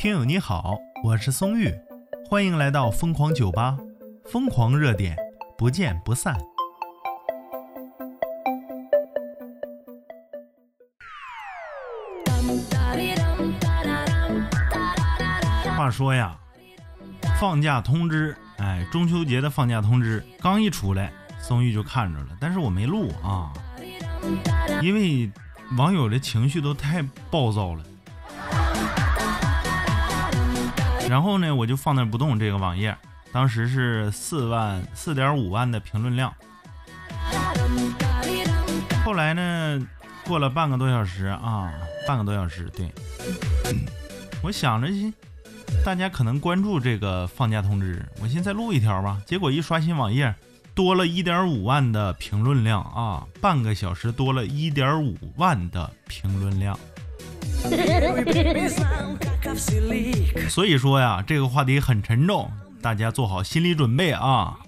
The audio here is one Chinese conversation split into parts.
听友你好，我是松玉，欢迎来到疯狂酒吧，疯狂热点，不见不散。话说呀，放假通知，哎，中秋节的放假通知刚一出来，松玉就看着了，但是我没录啊，因为网友的情绪都太暴躁了。然后呢，我就放那不动。这个网页当时是四万四点五万的评论量。后来呢，过了半个多小时啊，半个多小时，对，我想着大家可能关注这个放假通知，我先再录一条吧。结果一刷新网页，多了一点五万的评论量啊，半个小时多了一点五万的评论量。所以说呀，这个话题很沉重，大家做好心理准备啊。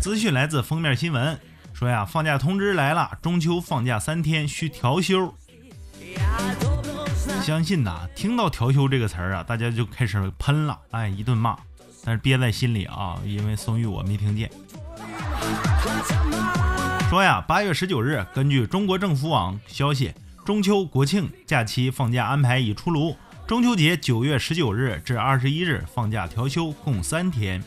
资讯来自封面新闻，说呀，放假通知来了，中秋放假三天需调休。相信呐，听到调休这个词儿啊，大家就开始喷了，哎，一顿骂，但是憋在心里啊，因为松玉我没听见。说呀，八月十九日，根据中国政府网消息。中秋国庆假期放假安排已出炉，中秋节九月十九日至二十一日放假调休，共三天。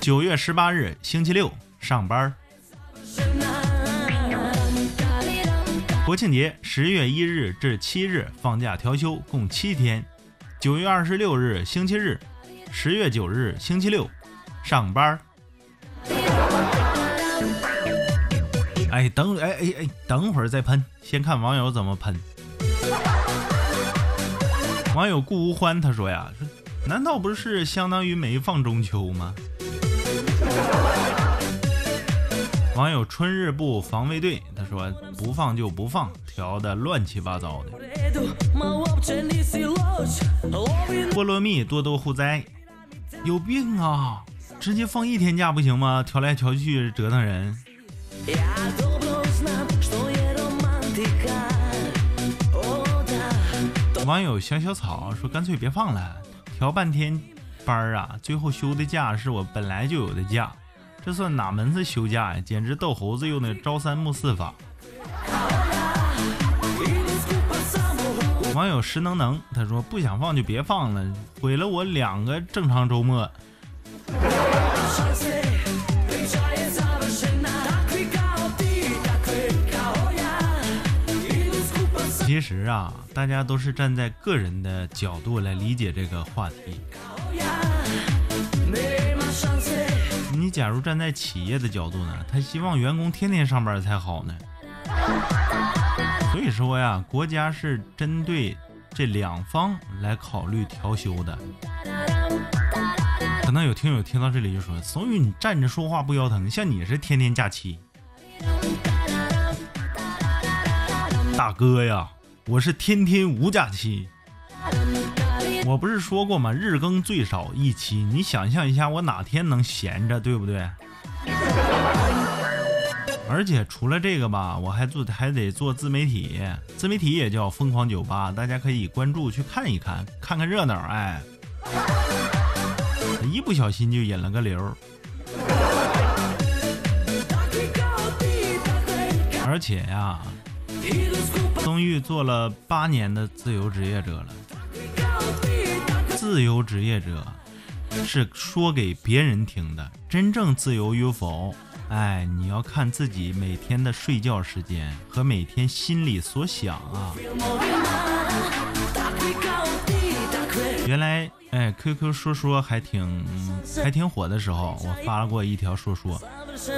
九月十八日星期六上班。国庆节十月一日至七日放假调休，共七天。九月二十六日星期日，十月九日星期六上班。哎，等哎哎哎，等会儿再喷，先看网友怎么喷。网友顾无欢他说呀，难道不是相当于没放中秋吗？网友春日部防卫队他说不放就不放，调的乱七八糟的。菠萝蜜多多护灾，有病啊！直接放一天假不行吗？调来调去折腾人。网友小小草说：“干脆别放了，调半天班儿啊，最后休的假是我本来就有的假，这算哪门子休假呀？简直逗猴子用的朝三暮四法。”网友石能能他说：“不想放就别放了，毁了我两个正常周末。”其实啊，大家都是站在个人的角度来理解这个话题。你假如站在企业的角度呢，他希望员工天天上班才好呢。所以说呀，国家是针对这两方来考虑调休的。可能有听友听到这里就说：“所以你站着说话不腰疼，像你是天天假期。”大哥呀！我是天天无假期，我不是说过吗？日更最少一期，你想象一下，我哪天能闲着，对不对？而且除了这个吧，我还做还得做自媒体，自媒体也叫疯狂酒吧，大家可以关注去看一看，看看热闹。哎，一不小心就引了个流，而且呀。松玉做了八年的自由职业者了。自由职业者是说给别人听的，真正自由与否，哎，你要看自己每天的睡觉时间和每天心里所想啊。原来，哎，QQ 说说还挺还挺火的时候，我发过一条说说，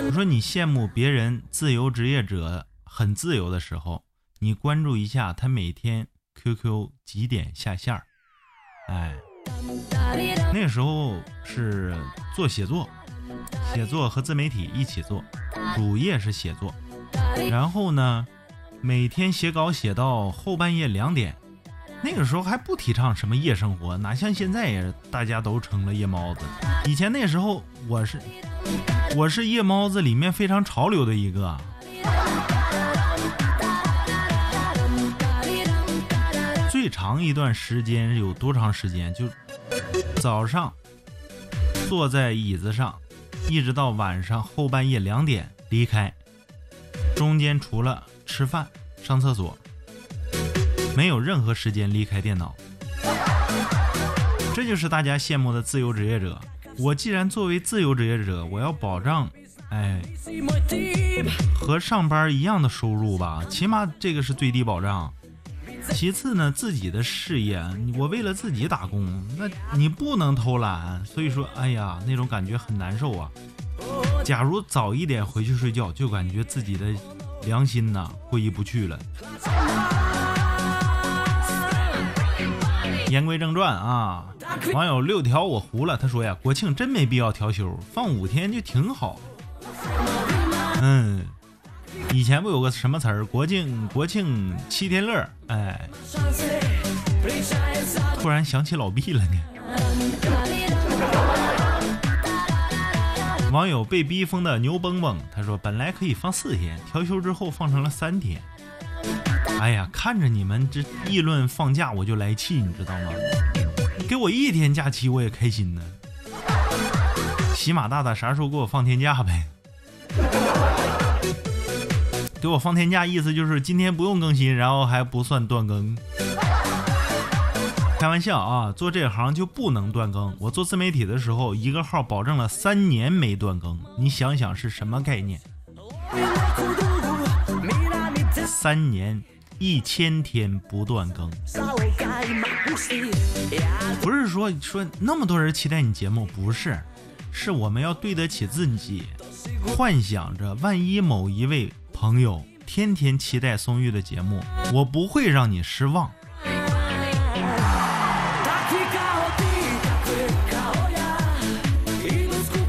我说你羡慕别人自由职业者。很自由的时候，你关注一下他每天 QQ 几点下线儿。哎，那时候是做写作，写作和自媒体一起做，主业是写作。然后呢，每天写稿写到后半夜两点。那个时候还不提倡什么夜生活，哪像现在呀，大家都成了夜猫子。以前那时候我是我是夜猫子里面非常潮流的一个。长一段时间有多长时间？就早上坐在椅子上，一直到晚上后半夜两点离开，中间除了吃饭、上厕所，没有任何时间离开电脑。这就是大家羡慕的自由职业者。我既然作为自由职业者，我要保障，哎，和上班一样的收入吧，起码这个是最低保障。其次呢，自己的事业，我为了自己打工，那你不能偷懒。所以说，哎呀，那种感觉很难受啊。假如早一点回去睡觉，就感觉自己的良心呐过意不去了。言归正传啊，网友六条我糊了，他说呀，国庆真没必要调休，放五天就挺好。嗯，以前不有个什么词儿，国庆国庆七天乐，哎，突然想起老毕了呢。网友被逼疯的牛蹦蹦，他说本来可以放四天，调休之后放成了三天。哎呀，看着你们这议论放假，我就来气，你知道吗？给我一天假期，我也开心呢。喜马大大啥时候给我放天假呗？给我放天假，意思就是今天不用更新，然后还不算断更。开玩笑啊，做这行就不能断更。我做自媒体的时候，一个号保证了三年没断更，你想想是什么概念？三年。一千天不断更，不是说说那么多人期待你节目，不是，是我们要对得起自己，幻想着万一某一位朋友天天期待松玉的节目，我不会让你失望。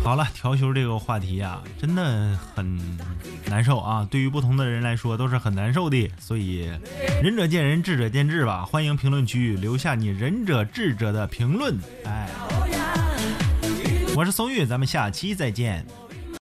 好了，调休这个话题啊，真的很难受啊。对于不同的人来说，都是很难受的。所以，仁者见仁，智者见智吧。欢迎评论区留下你仁者智者的评论。哎，我是松玉，咱们下期再见。